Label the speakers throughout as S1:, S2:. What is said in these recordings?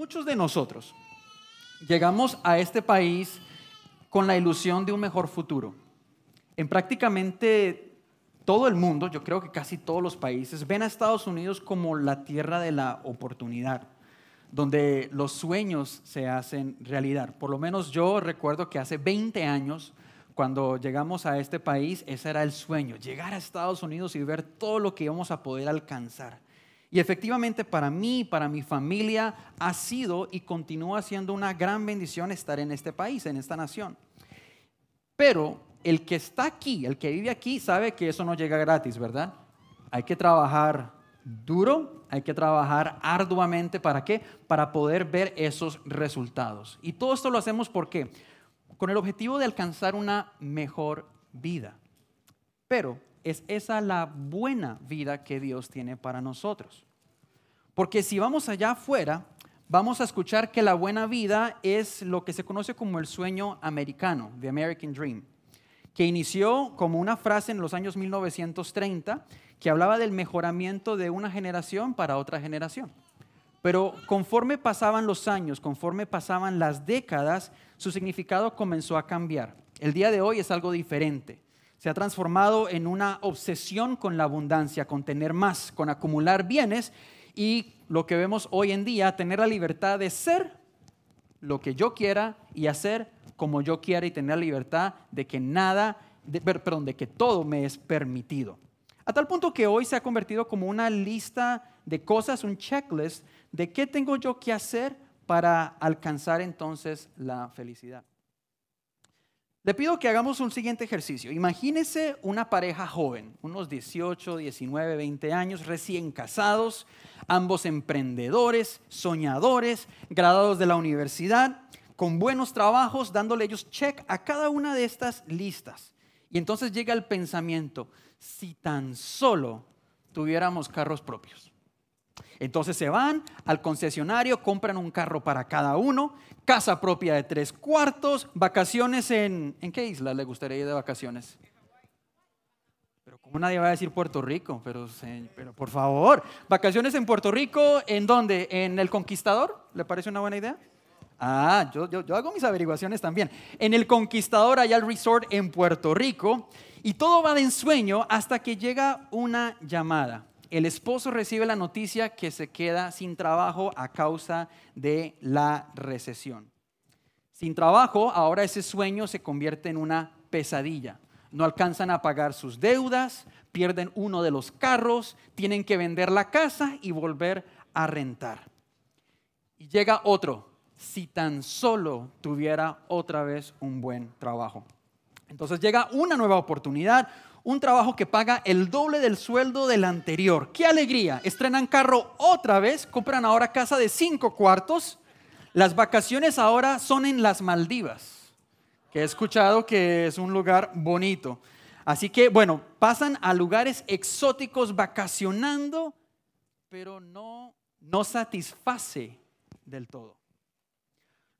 S1: Muchos de nosotros llegamos a este país con la ilusión de un mejor futuro. En prácticamente todo el mundo, yo creo que casi todos los países, ven a Estados Unidos como la tierra de la oportunidad, donde los sueños se hacen realidad. Por lo menos yo recuerdo que hace 20 años, cuando llegamos a este país, ese era el sueño, llegar a Estados Unidos y ver todo lo que íbamos a poder alcanzar. Y efectivamente para mí, para mi familia, ha sido y continúa siendo una gran bendición estar en este país, en esta nación. Pero el que está aquí, el que vive aquí, sabe que eso no llega gratis, ¿verdad? Hay que trabajar duro, hay que trabajar arduamente. ¿Para qué? Para poder ver esos resultados. Y todo esto lo hacemos ¿por qué? Con el objetivo de alcanzar una mejor vida. Pero es esa la buena vida que Dios tiene para nosotros. Porque si vamos allá afuera, vamos a escuchar que la buena vida es lo que se conoce como el sueño americano, the American Dream, que inició como una frase en los años 1930 que hablaba del mejoramiento de una generación para otra generación. Pero conforme pasaban los años, conforme pasaban las décadas, su significado comenzó a cambiar. El día de hoy es algo diferente se ha transformado en una obsesión con la abundancia, con tener más, con acumular bienes y lo que vemos hoy en día, tener la libertad de ser lo que yo quiera y hacer como yo quiera y tener la libertad de que nada, perdón, de que todo me es permitido. A tal punto que hoy se ha convertido como una lista de cosas, un checklist de qué tengo yo que hacer para alcanzar entonces la felicidad. Le pido que hagamos un siguiente ejercicio. Imagínese una pareja joven, unos 18, 19, 20 años, recién casados, ambos emprendedores, soñadores, graduados de la universidad, con buenos trabajos, dándole ellos check a cada una de estas listas. Y entonces llega el pensamiento, si tan solo tuviéramos carros propios. Entonces se van al concesionario, compran un carro para cada uno, casa propia de tres cuartos, vacaciones en... ¿En qué isla le gustaría ir de vacaciones? Pero ¿cómo nadie va a decir Puerto Rico? Pero, pero por favor, vacaciones en Puerto Rico, ¿en dónde? ¿En El Conquistador? ¿Le parece una buena idea? Ah, yo, yo, hago mis averiguaciones también. En El Conquistador, allá el resort en Puerto Rico, y todo va de ensueño hasta que llega una llamada el esposo recibe la noticia que se queda sin trabajo a causa de la recesión. Sin trabajo, ahora ese sueño se convierte en una pesadilla. No alcanzan a pagar sus deudas, pierden uno de los carros, tienen que vender la casa y volver a rentar. Y llega otro, si tan solo tuviera otra vez un buen trabajo. Entonces llega una nueva oportunidad, un trabajo que paga el doble del sueldo del anterior. ¡Qué alegría! Estrenan carro otra vez, compran ahora casa de cinco cuartos. Las vacaciones ahora son en las Maldivas, que he escuchado que es un lugar bonito. Así que, bueno, pasan a lugares exóticos vacacionando, pero no, no satisface del todo.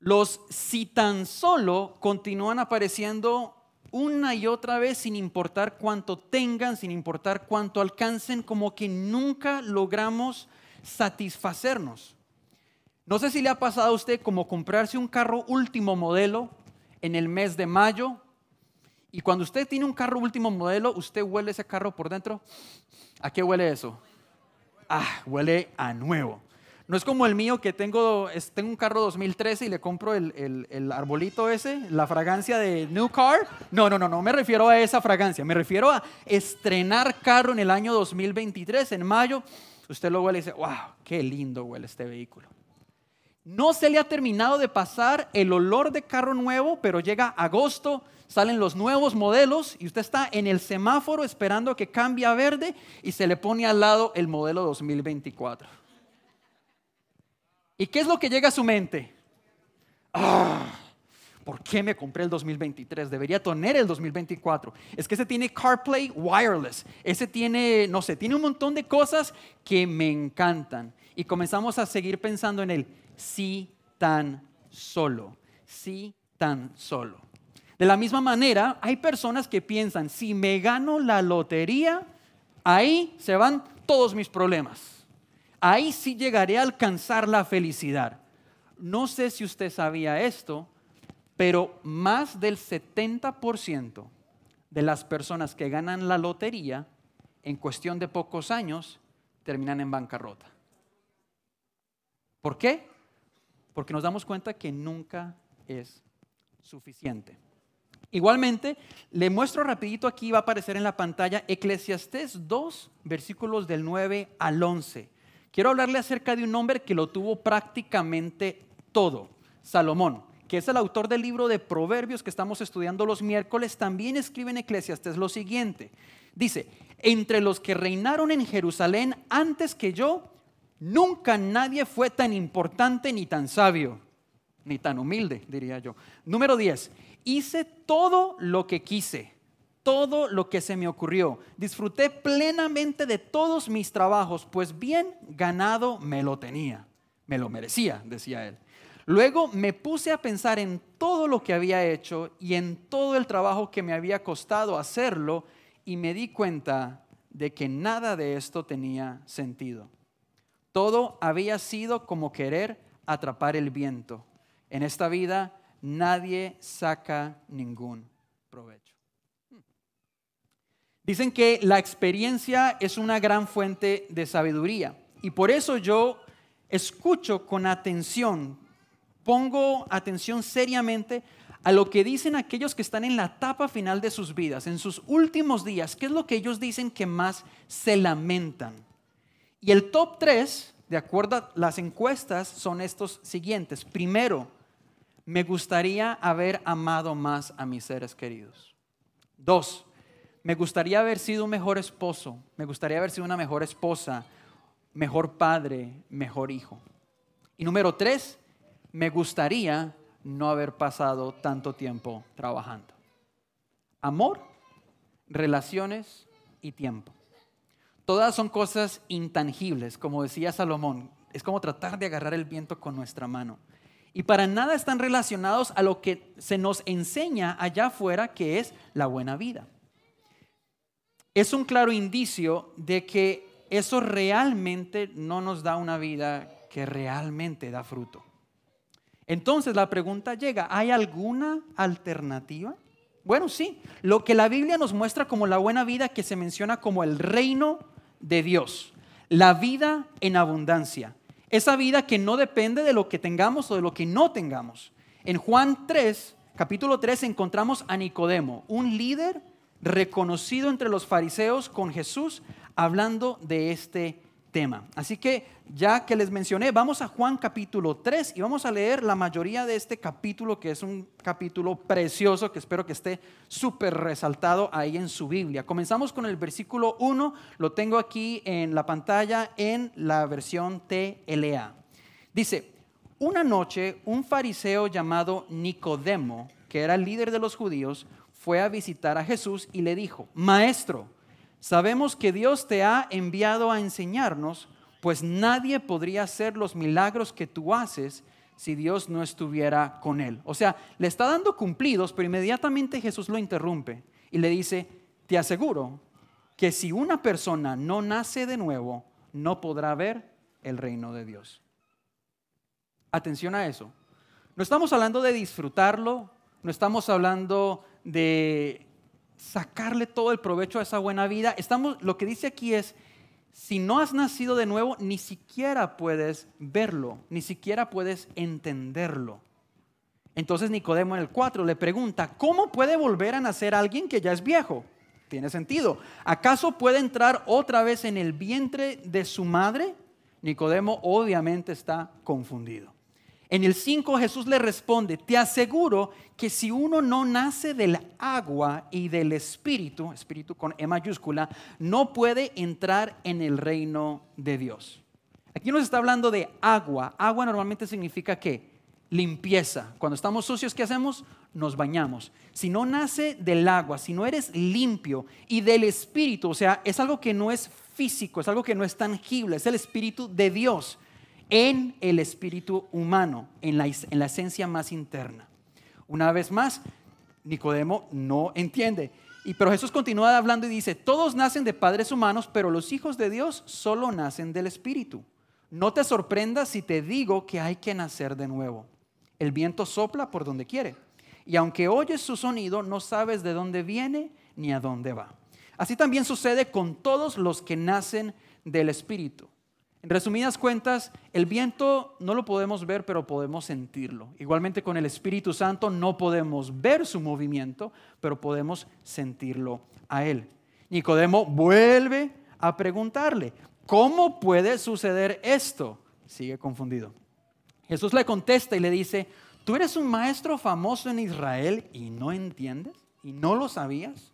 S1: Los si tan solo continúan apareciendo una y otra vez sin importar cuánto tengan, sin importar cuánto alcancen, como que nunca logramos satisfacernos. No sé si le ha pasado a usted como comprarse un carro último modelo en el mes de mayo y cuando usted tiene un carro último modelo, usted huele ese carro por dentro. ¿A qué huele eso? Ah, huele a nuevo. No es como el mío que tengo, tengo un carro 2013 y le compro el, el, arbolito ese, la fragancia de New Car. No, no, no, no me refiero a esa fragancia. Me refiero a estrenar carro en el año 2023, en mayo. Usted lo huele y dice, wow, qué lindo huele este vehículo. No se le ha terminado de pasar el olor de carro nuevo, pero llega agosto, salen los nuevos modelos y usted está en el semáforo esperando que cambie a verde y se le pone al lado el modelo 2024. ¿Y qué es lo que llega a su mente? Ah, ¿Por qué me compré el 2023? Debería tener el 2024. Es que ese tiene CarPlay wireless. Ese tiene, no sé, tiene un montón de cosas que me encantan. Y comenzamos a seguir pensando en el sí tan solo. Sí tan solo. De la misma manera, hay personas que piensan, si me gano la lotería, ahí se van todos mis problemas ahí sí llegaré a alcanzar la felicidad. no sé si usted sabía esto, pero más del 70% de las personas que ganan la lotería en cuestión de pocos años terminan en bancarrota. ¿Por qué? Porque nos damos cuenta que nunca es suficiente. Igualmente, le muestro rapidito aquí, va a aparecer en la pantalla Eclesiastés 2, versículos del 9 al 11. Quiero hablarle acerca de un hombre que lo tuvo prácticamente todo, Salomón, que es el autor del libro de Proverbios que estamos estudiando los miércoles, también escribe en Eclesiastés lo siguiente. Dice, entre los que reinaron en Jerusalén antes que yo, nunca nadie fue tan importante ni tan sabio, ni tan humilde, diría yo. Número 10, hice todo lo que quise, todo lo que se me ocurrió. Disfruté plenamente de todos mis trabajos, pues bien ganado me lo tenía. Me lo merecía, decía él. Luego me puse a pensar en todo lo que había hecho y en todo el trabajo que me había costado hacerlo y me di cuenta de que nada de esto tenía sentido. Todo había sido como querer atrapar el viento. En esta vida nadie saca ningún provecho. Dicen que la experiencia es una gran fuente de sabiduría y por eso yo escucho con atención, pongo atención seriamente a lo que dicen aquellos que están en la etapa final de sus vidas, en sus últimos días, qué es lo que ellos dicen que más se lamentan. Y el top 3, de acuerdo a las encuestas, son estos siguientes. Primero, me gustaría haber amado más a mis seres queridos. Dos, me gustaría haber sido un mejor esposo, me gustaría haber sido una mejor esposa, mejor padre, mejor hijo. Y número tres, me gustaría no haber pasado tanto tiempo trabajando. Amor, relaciones y tiempo. Todas son cosas intangibles, como decía Salomón. Es como tratar de agarrar el viento con nuestra mano y para nada están relacionados a lo que se nos enseña allá afuera, que es la buena vida. Es un claro indicio de que eso realmente no nos da una vida que realmente da fruto. Entonces la pregunta llega, ¿hay alguna alternativa? Bueno, sí, lo que la Biblia nos muestra como la buena vida que se menciona como el reino de Dios, la vida en abundancia. Esa vida que no depende de lo que tengamos o de lo que no tengamos. En Juan 3, capítulo 3, encontramos a Nicodemo, un líder reconocido entre los fariseos con Jesús, hablando de este tema. Así que ya que les mencioné, vamos a Juan capítulo 3 y vamos a leer la mayoría de este capítulo, que es un capítulo precioso que espero que esté súper resaltado ahí en su Biblia. Comenzamos con el versículo 1, lo tengo aquí en la pantalla en la versión TLA. Dice, una noche un fariseo llamado Nicodemo, que era el líder de los judíos, fue a visitar a Jesús y le dijo, Maestro, Sabemos que Dios te ha enviado a enseñarnos, pues nadie podría hacer los milagros que tú haces si Dios no estuviera con él. O sea, le está dando cumplidos, pero inmediatamente Jesús lo interrumpe y le dice, te aseguro que si una persona no nace de nuevo, no podrá ver el reino de Dios. Atención a eso. No estamos hablando de disfrutarlo, no estamos hablando de sacarle todo el provecho a esa buena vida. Estamos, lo que dice aquí es, si no has nacido de nuevo, ni siquiera puedes verlo, ni siquiera puedes entenderlo. Entonces Nicodemo en el 4 le pregunta, ¿cómo puede volver a nacer alguien que ya es viejo? Tiene sentido. ¿Acaso puede entrar otra vez en el vientre de su madre? Nicodemo obviamente está confundido. En el 5 Jesús le responde, te aseguro que si uno no nace del agua y del espíritu, espíritu con E mayúscula, no puede entrar en el reino de Dios. Aquí nos está hablando de agua. Agua normalmente significa que limpieza. Cuando estamos sucios, ¿qué hacemos? Nos bañamos. Si no nace del agua, si no eres limpio y del espíritu, o sea, es algo que no es físico, es algo que no es tangible, es el espíritu de Dios en el espíritu humano, en la, en la esencia más interna. Una vez más, Nicodemo no entiende. Y pero Jesús continúa hablando y dice, todos nacen de padres humanos, pero los hijos de Dios solo nacen del Espíritu. no te sorprendas si te digo que hay que nacer de nuevo. El viento sopla por donde quiere, y aunque oyes su sonido, no sabes de dónde viene ni a dónde va. Así también sucede con todos los que nacen del Espíritu. En resumidas cuentas, el viento no lo podemos ver, pero podemos sentirlo. Igualmente con el Espíritu Santo no podemos ver su movimiento, pero podemos sentirlo a Él. Nicodemo vuelve a preguntarle, ¿cómo puede suceder esto? Sigue confundido. Jesús le contesta y le dice, ¿tú eres un maestro famoso en Israel y no entiendes? ¿Y no lo sabías?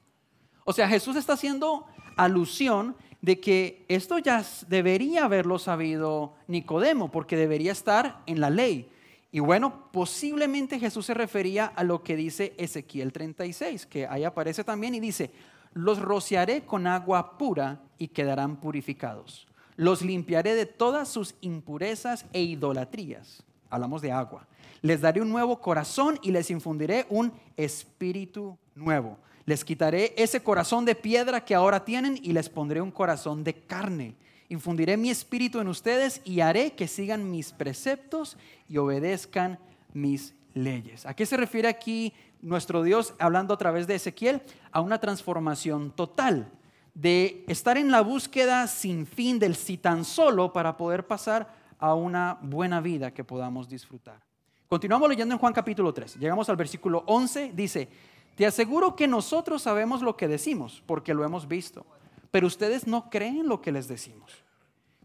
S1: O sea, Jesús está haciendo alusión de que esto ya debería haberlo sabido Nicodemo, porque debería estar en la ley. Y bueno, posiblemente Jesús se refería a lo que dice Ezequiel 36, que ahí aparece también y dice, los rociaré con agua pura y quedarán purificados. Los limpiaré de todas sus impurezas e idolatrías. Hablamos de agua. Les daré un nuevo corazón y les infundiré un espíritu nuevo. Les quitaré ese corazón de piedra que ahora tienen y les pondré un corazón de carne. Infundiré mi espíritu en ustedes y haré que sigan mis preceptos y obedezcan mis leyes. ¿A qué se refiere aquí nuestro Dios hablando a través de Ezequiel? A una transformación total, de estar en la búsqueda sin fin del si tan solo para poder pasar a una buena vida que podamos disfrutar. Continuamos leyendo en Juan capítulo 3. Llegamos al versículo 11. Dice, te aseguro que nosotros sabemos lo que decimos, porque lo hemos visto, pero ustedes no creen lo que les decimos.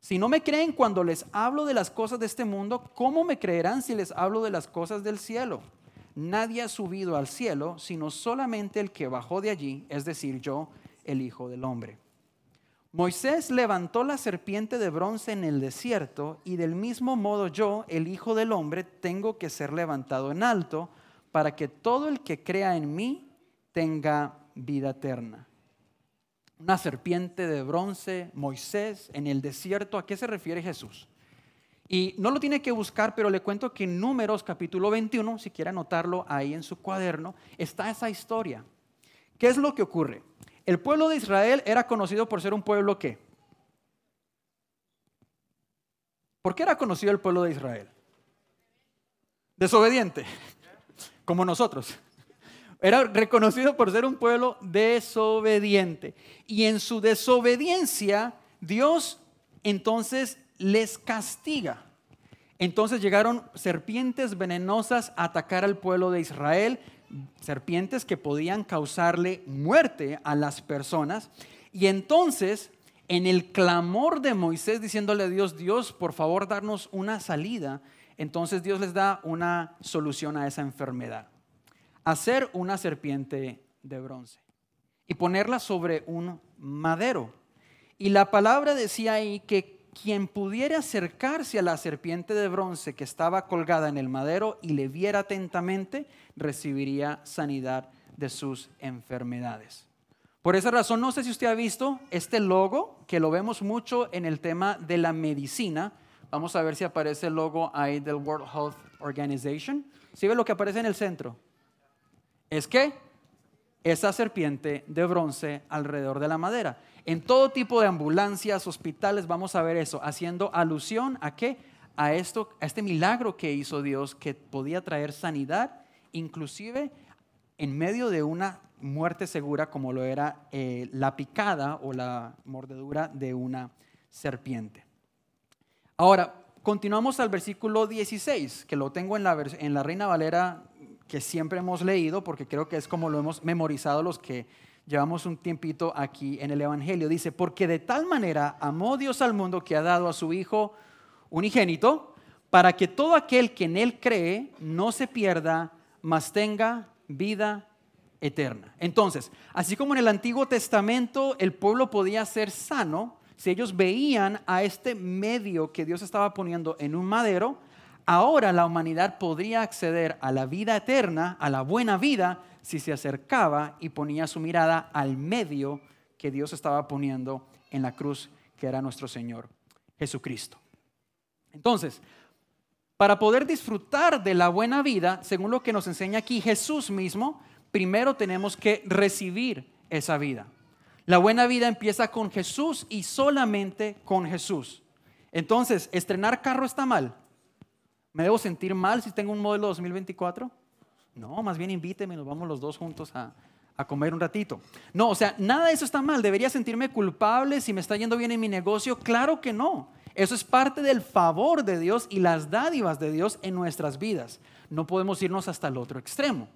S1: Si no me creen cuando les hablo de las cosas de este mundo, ¿cómo me creerán si les hablo de las cosas del cielo? Nadie ha subido al cielo, sino solamente el que bajó de allí, es decir, yo, el Hijo del Hombre. Moisés levantó la serpiente de bronce en el desierto y del mismo modo yo, el Hijo del Hombre, tengo que ser levantado en alto para que todo el que crea en mí tenga vida eterna. Una serpiente de bronce, Moisés, en el desierto, ¿a qué se refiere Jesús? Y no lo tiene que buscar, pero le cuento que en Números capítulo 21, si quiere anotarlo ahí en su cuaderno, está esa historia. ¿Qué es lo que ocurre? El pueblo de Israel era conocido por ser un pueblo que... ¿Por qué era conocido el pueblo de Israel? Desobediente como nosotros. Era reconocido por ser un pueblo desobediente. Y en su desobediencia, Dios entonces les castiga. Entonces llegaron serpientes venenosas a atacar al pueblo de Israel, serpientes que podían causarle muerte a las personas. Y entonces, en el clamor de Moisés diciéndole a Dios, Dios, por favor, darnos una salida, entonces Dios les da una solución a esa enfermedad. Hacer una serpiente de bronce y ponerla sobre un madero. Y la palabra decía ahí que quien pudiera acercarse a la serpiente de bronce que estaba colgada en el madero y le viera atentamente, recibiría sanidad de sus enfermedades. Por esa razón, no sé si usted ha visto este logo, que lo vemos mucho en el tema de la medicina, Vamos a ver si aparece el logo ahí del World Health Organization. ¿Sí ve lo que aparece en el centro? Es que esa serpiente de bronce alrededor de la madera. En todo tipo de ambulancias, hospitales, vamos a ver eso, haciendo alusión a qué? A esto, a este milagro que hizo Dios que podía traer sanidad, inclusive en medio de una muerte segura como lo era eh, la picada o la mordedura de una serpiente. Ahora, continuamos al versículo 16, que lo tengo en la, en la Reina Valera que siempre hemos leído, porque creo que es como lo hemos memorizado los que llevamos un tiempito aquí en el Evangelio. Dice, porque de tal manera amó Dios al mundo que ha dado a su Hijo unigénito, para que todo aquel que en Él cree no se pierda, mas tenga vida eterna. Entonces, así como en el Antiguo Testamento el pueblo podía ser sano, si ellos veían a este medio que Dios estaba poniendo en un madero, ahora la humanidad podría acceder a la vida eterna, a la buena vida, si se acercaba y ponía su mirada al medio que Dios estaba poniendo en la cruz, que era nuestro Señor Jesucristo. Entonces, para poder disfrutar de la buena vida, según lo que nos enseña aquí Jesús mismo, primero tenemos que recibir esa vida. La buena vida empieza con Jesús y solamente con Jesús. Entonces, ¿estrenar carro está mal? ¿Me debo sentir mal si tengo un modelo 2024? No, más bien invíteme, nos vamos los dos juntos a, a comer un ratito. No, o sea, nada de eso está mal. ¿Debería sentirme culpable si me está yendo bien en mi negocio? Claro que no. Eso es parte del favor de Dios y las dádivas de Dios en nuestras vidas. No podemos irnos hasta el otro extremo.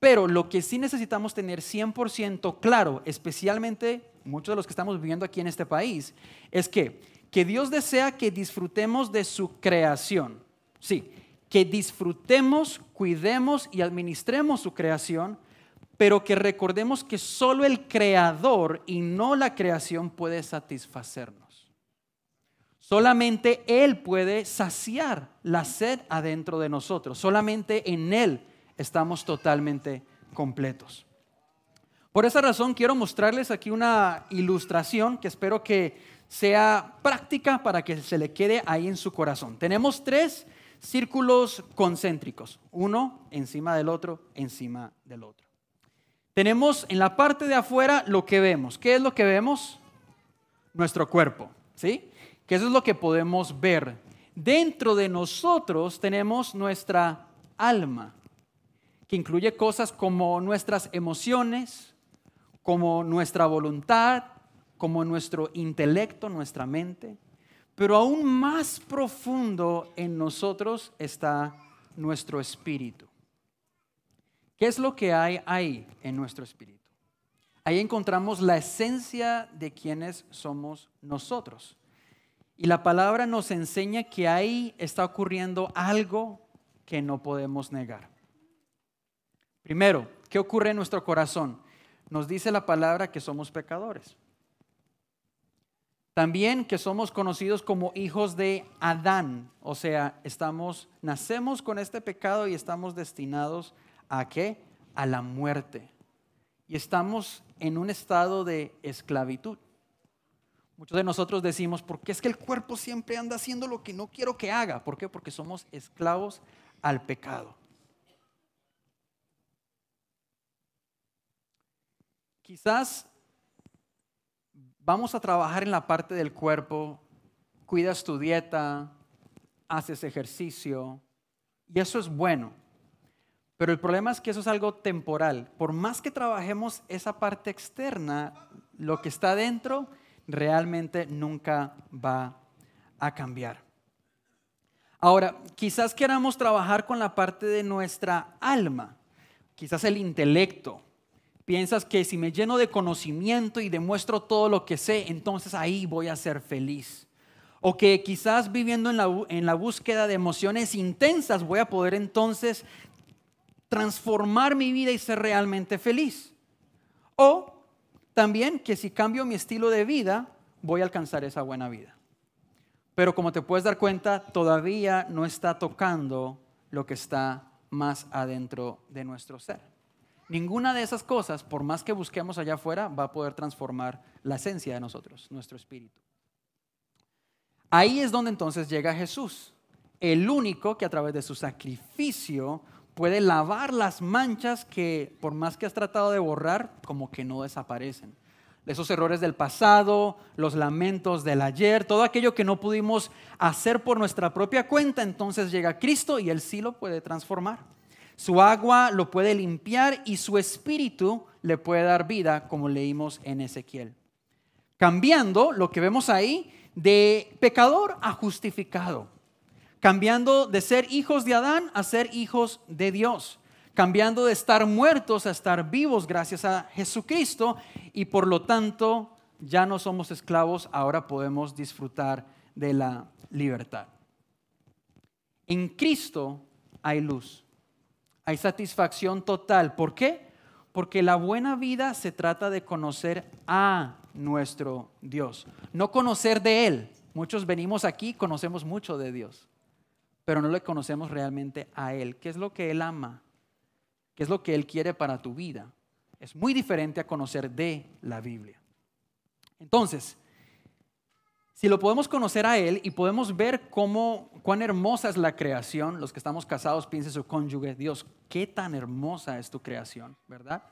S1: Pero lo que sí necesitamos tener 100% claro, especialmente muchos de los que estamos viviendo aquí en este país, es que, que Dios desea que disfrutemos de su creación. Sí, que disfrutemos, cuidemos y administremos su creación, pero que recordemos que solo el creador y no la creación puede satisfacernos. Solamente Él puede saciar la sed adentro de nosotros. Solamente en Él estamos totalmente completos. Por esa razón quiero mostrarles aquí una ilustración que espero que sea práctica para que se le quede ahí en su corazón. Tenemos tres círculos concéntricos, uno encima del otro, encima del otro. Tenemos en la parte de afuera lo que vemos. ¿Qué es lo que vemos? Nuestro cuerpo, ¿sí? Que eso es lo que podemos ver. Dentro de nosotros tenemos nuestra alma que incluye cosas como nuestras emociones, como nuestra voluntad, como nuestro intelecto, nuestra mente. Pero aún más profundo en nosotros está nuestro espíritu. ¿Qué es lo que hay ahí en nuestro espíritu? Ahí encontramos la esencia de quienes somos nosotros. Y la palabra nos enseña que ahí está ocurriendo algo que no podemos negar. Primero, ¿qué ocurre en nuestro corazón? Nos dice la palabra que somos pecadores. También que somos conocidos como hijos de Adán, o sea, estamos nacemos con este pecado y estamos destinados a qué? A la muerte. Y estamos en un estado de esclavitud. Muchos de nosotros decimos, ¿por qué es que el cuerpo siempre anda haciendo lo que no quiero que haga? ¿Por qué? Porque somos esclavos al pecado. Quizás vamos a trabajar en la parte del cuerpo, cuidas tu dieta, haces ejercicio, y eso es bueno. Pero el problema es que eso es algo temporal. Por más que trabajemos esa parte externa, lo que está dentro realmente nunca va a cambiar. Ahora, quizás queramos trabajar con la parte de nuestra alma, quizás el intelecto, Piensas que si me lleno de conocimiento y demuestro todo lo que sé, entonces ahí voy a ser feliz. O que quizás viviendo en la, en la búsqueda de emociones intensas voy a poder entonces transformar mi vida y ser realmente feliz. O también que si cambio mi estilo de vida, voy a alcanzar esa buena vida. Pero como te puedes dar cuenta, todavía no está tocando lo que está más adentro de nuestro ser. Ninguna de esas cosas, por más que busquemos allá afuera, va a poder transformar la esencia de nosotros, nuestro espíritu. Ahí es donde entonces llega Jesús, el único que a través de su sacrificio puede lavar las manchas que por más que has tratado de borrar, como que no desaparecen. Esos errores del pasado, los lamentos del ayer, todo aquello que no pudimos hacer por nuestra propia cuenta, entonces llega Cristo y Él sí lo puede transformar. Su agua lo puede limpiar y su espíritu le puede dar vida, como leímos en Ezequiel. Cambiando lo que vemos ahí de pecador a justificado. Cambiando de ser hijos de Adán a ser hijos de Dios. Cambiando de estar muertos a estar vivos gracias a Jesucristo y por lo tanto ya no somos esclavos, ahora podemos disfrutar de la libertad. En Cristo hay luz hay satisfacción total. ¿Por qué? Porque la buena vida se trata de conocer a nuestro Dios, no conocer de Él. Muchos venimos aquí, conocemos mucho de Dios, pero no le conocemos realmente a Él. ¿Qué es lo que Él ama? ¿Qué es lo que Él quiere para tu vida? Es muy diferente a conocer de la Biblia. Entonces, si lo podemos conocer a Él y podemos ver cómo, cuán hermosa es la creación, los que estamos casados piensen su cónyuge, Dios, qué tan hermosa es tu creación, ¿verdad?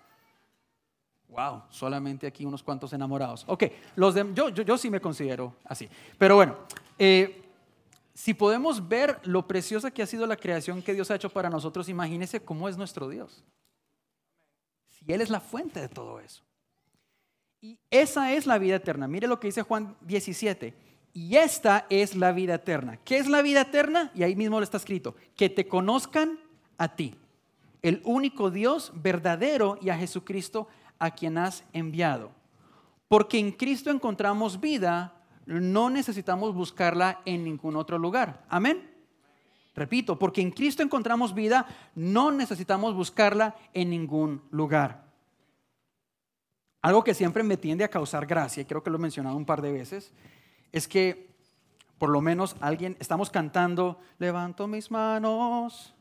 S1: Wow, solamente aquí unos cuantos enamorados. Ok, los de, yo, yo, yo sí me considero así. Pero bueno, eh, si podemos ver lo preciosa que ha sido la creación que Dios ha hecho para nosotros, imagínese cómo es nuestro Dios. Si Él es la fuente de todo eso. Y esa es la vida eterna. Mire lo que dice Juan 17. Y esta es la vida eterna. ¿Qué es la vida eterna? Y ahí mismo lo está escrito. Que te conozcan a ti, el único Dios verdadero y a Jesucristo a quien has enviado. Porque en Cristo encontramos vida no necesitamos buscarla en ningún otro lugar. Amén. Repito, porque en Cristo encontramos vida, no necesitamos buscarla en ningún lugar. Algo que siempre me tiende a causar gracia, y creo que lo he mencionado un par de veces, es que por lo menos alguien, estamos cantando, levanto mis manos,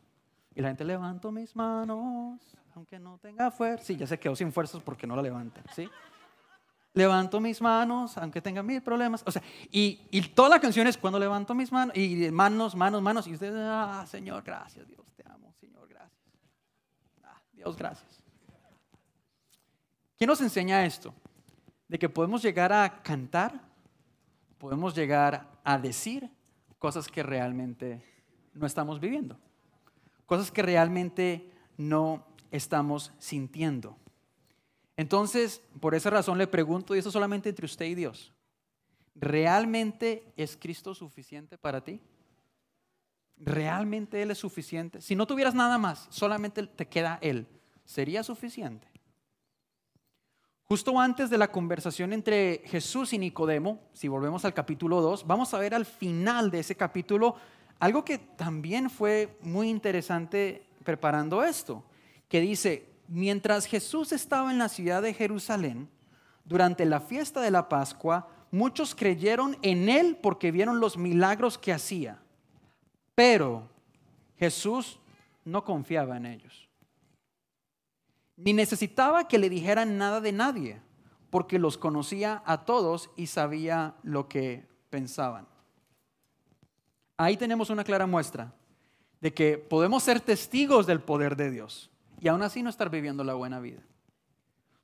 S1: y la gente levanto mis manos, aunque no tenga fuerza. Sí, ya se quedó sin fuerzas porque no la levanta, ¿sí? levanto mis manos, aunque tenga mil problemas. O sea, y, toda la canción es cuando levanto mis manos, y manos, manos, manos, y usted, ah, Señor, gracias, Dios, te amo, Señor, gracias. Ah, Dios, gracias. ¿Quién nos enseña esto? De que podemos llegar a cantar, podemos llegar a decir cosas que realmente no estamos viviendo, cosas que realmente no estamos sintiendo. Entonces, por esa razón le pregunto, y eso solamente entre usted y Dios, ¿realmente es Cristo suficiente para ti? ¿Realmente Él es suficiente? Si no tuvieras nada más, solamente te queda Él, ¿sería suficiente? Justo antes de la conversación entre Jesús y Nicodemo, si volvemos al capítulo 2, vamos a ver al final de ese capítulo algo que también fue muy interesante preparando esto, que dice, mientras Jesús estaba en la ciudad de Jerusalén, durante la fiesta de la Pascua, muchos creyeron en él porque vieron los milagros que hacía. Pero Jesús no confiaba en ellos. Ni necesitaba que le dijeran nada de nadie, porque los conocía a todos y sabía lo que pensaban. Ahí tenemos una clara muestra de que podemos ser testigos del poder de Dios y aún así no estar viviendo la buena vida.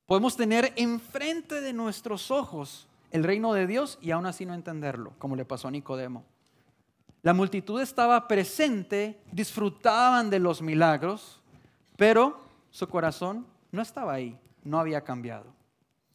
S1: Podemos tener enfrente de nuestros ojos el reino de Dios y aún así no entenderlo, como le pasó a Nicodemo. La multitud estaba presente, disfrutaban de los milagros, pero su corazón no estaba ahí, no había cambiado.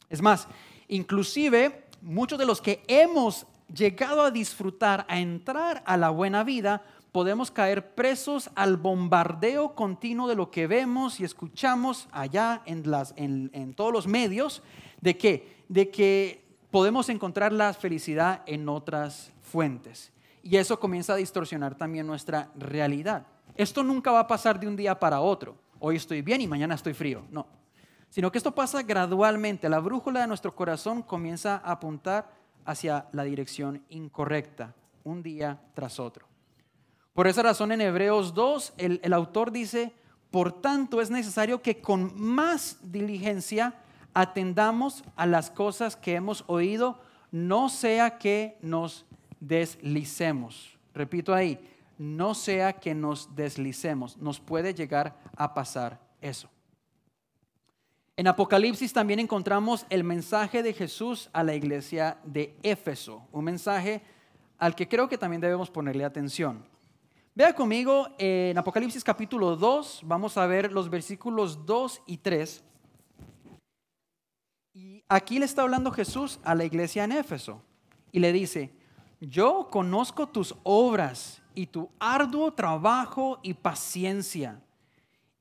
S1: Es más, inclusive muchos de los que hemos llegado a disfrutar, a entrar a la buena vida, podemos caer presos al bombardeo continuo de lo que vemos y escuchamos allá en, las, en, todos los medios, de que, de que podemos encontrar la felicidad en otras fuentes. Y eso comienza a distorsionar también nuestra realidad. Esto nunca va a pasar de un día para otro. Hoy estoy bien y mañana estoy frío. No. Sino que esto pasa gradualmente. La brújula de nuestro corazón comienza a apuntar hacia la dirección incorrecta, un día tras otro. Por esa razón en Hebreos 2 el, autor dice, por tanto es necesario que con más diligencia atendamos a las cosas que hemos oído, no sea que nos deslicemos. Repito ahí, no sea que nos deslicemos. Nos puede llegar a pasar eso. En Apocalipsis también encontramos el mensaje de Jesús a la iglesia de Éfeso, un mensaje al que creo que también debemos ponerle atención. Vea conmigo en Apocalipsis capítulo 2, vamos a ver los versículos 2 y 3. Y aquí le está hablando Jesús a la iglesia en Éfeso y le dice, yo conozco tus obras y tu arduo trabajo y paciencia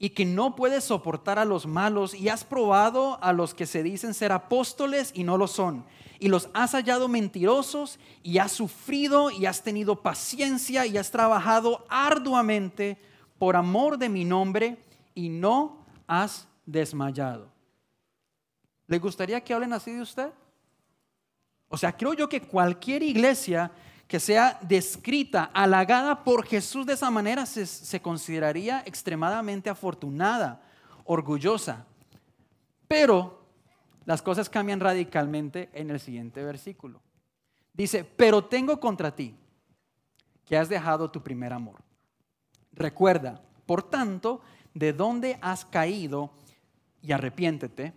S1: y que no puedes soportar a los malos y has probado a los que se dicen ser apóstoles y no lo son y los has hallado mentirosos y has sufrido y has tenido paciencia y has trabajado arduamente por amor de mi nombre y no has desmayado. ¿Le gustaría que hablen así de usted? O sea, creo yo que cualquier iglesia que sea descrita, halagada por Jesús de esa manera, se, se consideraría extremadamente afortunada, orgullosa. Pero las cosas cambian radicalmente en el siguiente versículo. Dice, pero tengo contra ti que has dejado tu primer amor. Recuerda, por tanto, de dónde has caído y arrepiéntete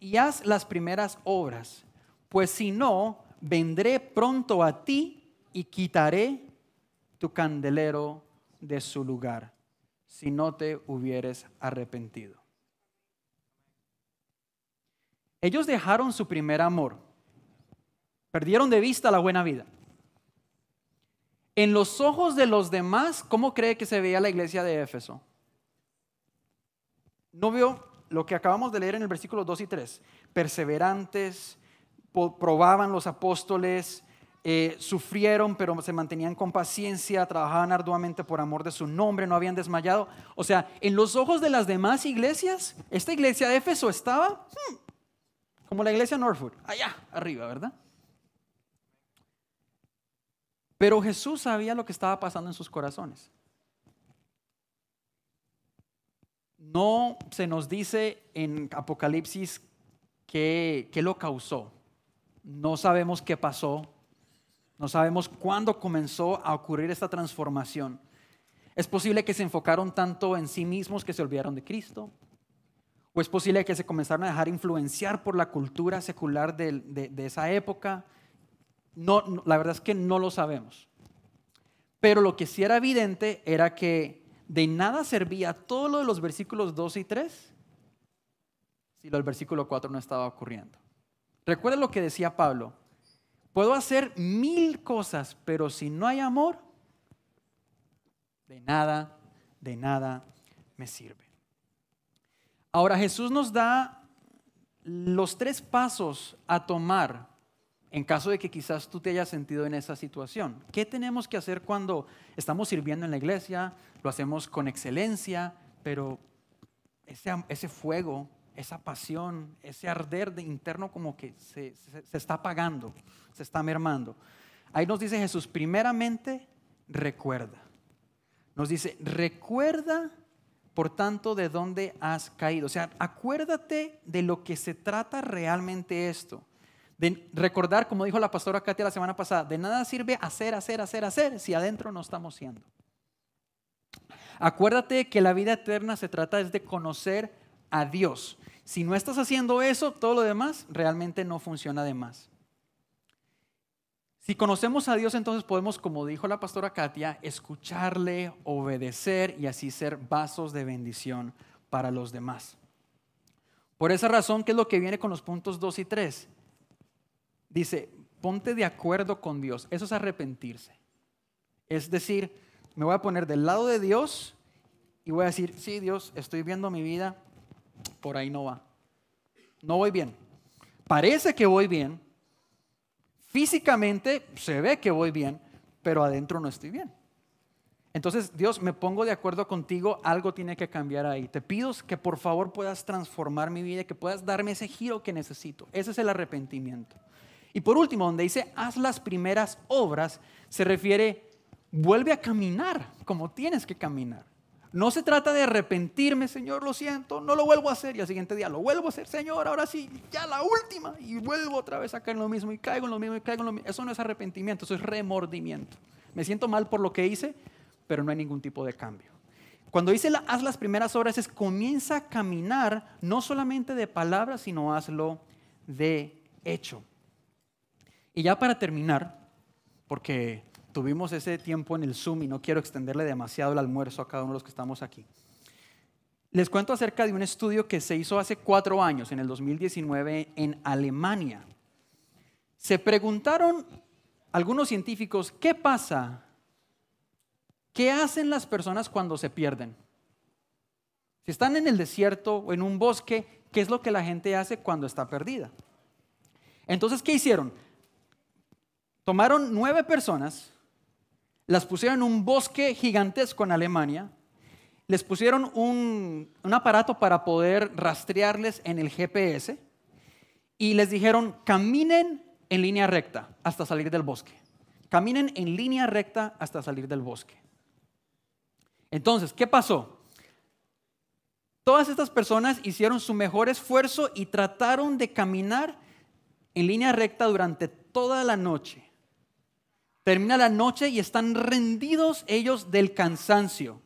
S1: y haz las primeras obras, pues si no, vendré pronto a ti y quitaré tu candelero de su lugar, si no te hubieres arrepentido. Ellos dejaron su primer amor, perdieron de vista la buena vida. En los ojos de los demás, ¿cómo cree que se veía la iglesia de Éfeso? No veo lo que acabamos de leer en el versículo 2 y 3. Perseverantes, probaban los apóstoles, eh, sufrieron, pero se mantenían con paciencia, trabajaban arduamente por amor de su nombre, no habían desmayado. O sea, en los ojos de las demás iglesias, esta iglesia de Éfeso estaba hmm, como la iglesia Northwood, allá arriba, ¿verdad? Pero Jesús sabía lo que estaba pasando en sus corazones. No se nos dice en Apocalipsis qué, lo causó. No sabemos qué pasó. No sabemos cuándo comenzó a ocurrir esta transformación. Es posible que se enfocaron tanto en sí mismos que se olvidaron de Cristo. O es posible que se comenzaron a dejar influenciar por la cultura secular de, esa época. no, la verdad es que no lo sabemos. Pero lo que sí era evidente era que de nada servía todo lo de los versículos 2 y 3 si lo del versículo 4 no estaba ocurriendo. Recuerda lo que decía Pablo. Puedo hacer mil cosas, pero si no hay amor, de nada, de nada me sirve. Ahora Jesús nos da los tres pasos a tomar en caso de que quizás tú te hayas sentido en esa situación. ¿Qué tenemos que hacer cuando estamos sirviendo en la iglesia? Lo hacemos con excelencia, pero ese, fuego, esa pasión, ese arder de interno como que se, se está apagando, se está mermando. Ahí nos dice Jesús, primeramente, recuerda. Nos dice, recuerda, por tanto, de dónde has caído. O sea, acuérdate de lo que se trata realmente esto de recordar, como dijo la pastora Katia la semana pasada, de nada sirve hacer, hacer, hacer, hacer si adentro no estamos siendo. Acuérdate que la vida eterna se trata es de conocer a Dios. Si no estás haciendo eso, todo lo demás realmente no funciona de más. Si conocemos a Dios, entonces podemos, como dijo la pastora Katia, escucharle, obedecer y así ser vasos de bendición para los demás. Por esa razón, ¿qué es lo que viene con los puntos 2 y 3? dice, ponte de acuerdo con Dios. Eso es arrepentirse. Es decir, me voy a poner del lado de Dios y voy a decir, sí, Dios, estoy viendo mi vida, por ahí no va. No voy bien. Parece que voy bien. Físicamente se ve que voy bien, pero adentro no estoy bien. Entonces, Dios, me pongo de acuerdo contigo, algo tiene que cambiar ahí. Te pido que por favor puedas transformar mi vida, que puedas darme ese giro que necesito. Ese es el arrepentimiento. Y por último, donde dice, haz las primeras obras, se refiere, vuelve a caminar como tienes que caminar. No se trata de arrepentirme, Señor, lo siento, no lo vuelvo a hacer. Y al siguiente día lo vuelvo a hacer, Señor, ahora sí, ya la última. Y vuelvo otra vez a caer en lo mismo y caigo en lo mismo y caigo en lo mismo. Eso no es arrepentimiento, eso es remordimiento. Me siento mal por lo que hice, pero no hay ningún tipo de cambio. Cuando dice haz las primeras obras es comienza a caminar no solamente de palabras, sino hazlo de hecho. Y ya para terminar, porque tuvimos ese tiempo en el Zoom y no quiero extenderle demasiado el almuerzo a cada uno de los que estamos aquí. Les cuento acerca de un estudio que se hizo hace cuatro años, en el 2019, en Alemania. Se preguntaron algunos científicos, ¿qué pasa? ¿Qué hacen las personas cuando se pierden? Si están en el desierto o en un bosque, ¿qué es lo que la gente hace cuando está perdida? Entonces, ¿qué hicieron? Tomaron nueve personas, las pusieron en un bosque gigantesco en Alemania, les pusieron un, aparato para poder rastrearles en el GPS y les dijeron, caminen en línea recta hasta salir del bosque. Caminen en línea recta hasta salir del bosque. Entonces, ¿qué pasó? Todas estas personas hicieron su mejor esfuerzo y trataron de caminar en línea recta durante toda la noche. Termina la noche y están rendidos ellos del cansancio.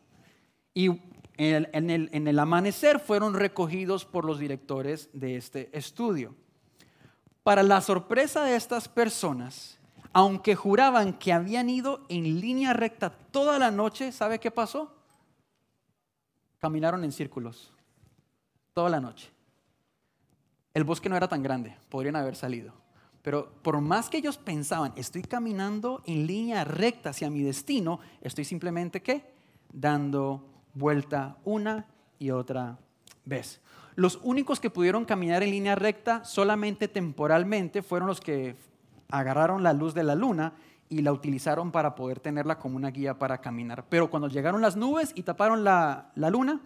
S1: Y en el, amanecer fueron recogidos por los directores de este estudio. Para la sorpresa de estas personas, aunque juraban que habían ido en línea recta toda la noche, ¿sabe qué pasó? Caminaron en círculos toda la noche. El bosque no era tan grande, podrían haber salido. Pero por más que ellos pensaban, estoy caminando en línea recta hacia mi destino, estoy simplemente ¿qué? Dando vuelta una y otra vez. Los únicos que pudieron caminar en línea recta solamente temporalmente fueron los que agarraron la luz de la luna y la utilizaron para poder tenerla como una guía para caminar. Pero cuando llegaron las nubes y taparon la, la luna,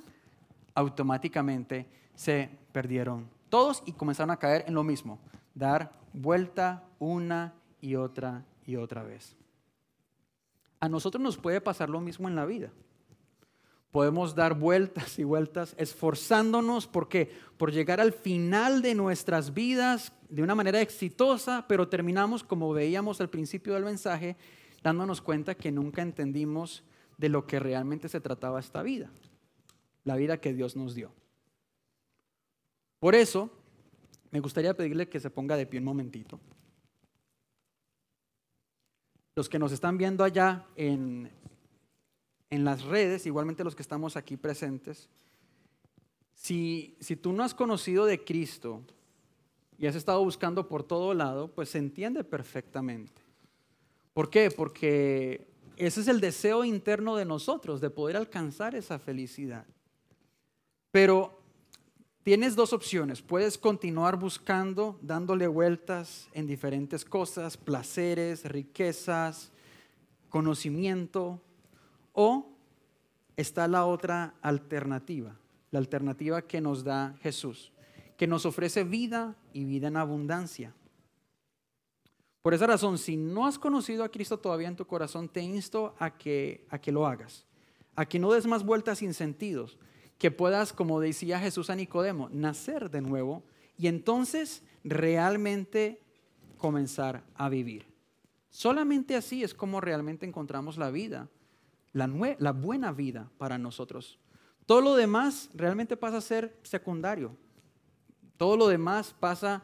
S1: automáticamente se perdieron todos y comenzaron a caer en lo mismo, dar vuelta una y otra y otra vez. A nosotros nos puede pasar lo mismo en la vida. Podemos dar vueltas y vueltas esforzándonos ¿por qué? por llegar al final de nuestras vidas de una manera exitosa, pero terminamos, como veíamos al principio del mensaje, dándonos cuenta que nunca entendimos de lo que realmente se trataba esta vida, la vida que Dios nos dio. Por eso, me gustaría pedirle que se ponga de pie un momentito. Los que nos están viendo allá en, en las redes, igualmente los que estamos aquí presentes, si, si tú no has conocido de Cristo y has estado buscando por todo lado, pues se entiende perfectamente. ¿Por qué? Porque ese es el deseo interno de nosotros, de poder alcanzar esa felicidad. Pero tienes dos opciones. Puedes continuar buscando, dándole vueltas en diferentes cosas, placeres, riquezas, conocimiento, o está la otra alternativa, la alternativa que nos da Jesús, que nos ofrece vida y vida en abundancia. Por esa razón, si no has conocido a Cristo todavía en tu corazón, te insto a que, a que lo hagas, a que no des más vueltas sin sentidos, que puedas, como decía Jesús a Nicodemo, nacer de nuevo y entonces realmente comenzar a vivir. Solamente así es como realmente encontramos la vida la, buena vida para nosotros. Todo lo demás realmente pasa a ser secundario. Todo lo demás pasa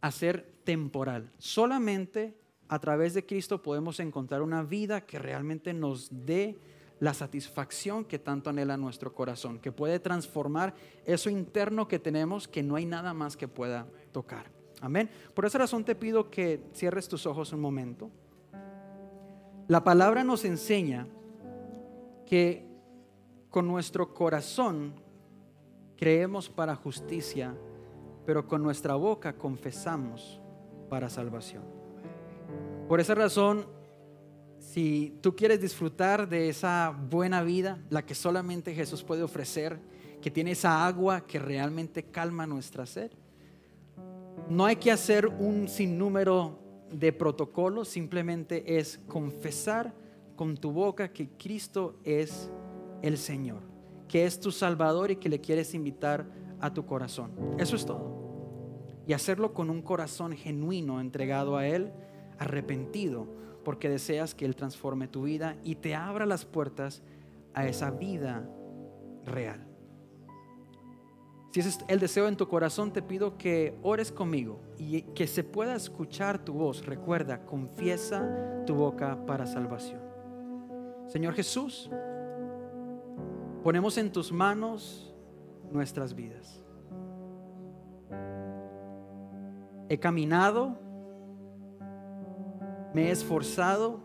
S1: a ser temporal. Solamente a través de Cristo podemos encontrar una vida que realmente nos dé la satisfacción que tanto anhela nuestro corazón, que puede transformar eso interno que tenemos que no hay nada más que pueda tocar. Amén. Por esa razón te pido que cierres tus ojos un momento. La palabra nos enseña que con nuestro corazón creemos para justicia, pero con nuestra boca confesamos para salvación. Por esa razón, si tú quieres disfrutar de esa buena vida, la que solamente Jesús puede ofrecer, que tiene esa agua que realmente calma nuestra sed, no hay que hacer un sinnúmero de protocolos, simplemente es confesar con tu boca que Cristo es el Señor, que es tu Salvador y que le quieres invitar a tu corazón. Eso es todo. Y hacerlo con un corazón genuino, entregado a Él, arrepentido, porque deseas que Él transforme tu vida y te abra las puertas a esa vida real. Si ese es el deseo en tu corazón, te pido que ores conmigo y que se pueda escuchar tu voz. Recuerda, confiesa tu boca para salvación. Señor Jesús, ponemos en tus manos nuestras vidas. He caminado, me he esforzado,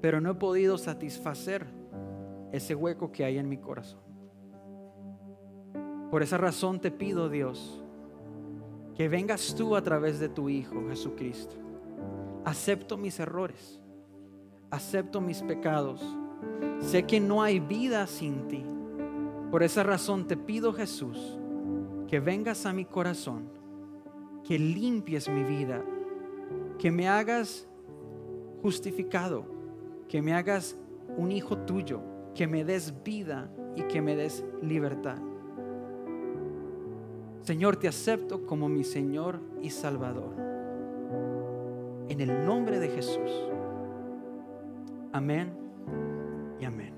S1: pero no he podido satisfacer ese hueco que hay en mi corazón. Por esa razón te pido, Dios, que vengas tú a través de tu Hijo Jesucristo. Acepto mis errores acepto mis pecados. Sé que no hay vida sin ti. Por esa razón te pido, Jesús, que vengas a mi corazón, que limpies mi vida, que me hagas justificado, que me hagas un hijo tuyo, que me des vida y que me des libertad. Señor, te acepto como mi Señor y Salvador. En el nombre de Jesús. Amén y amén.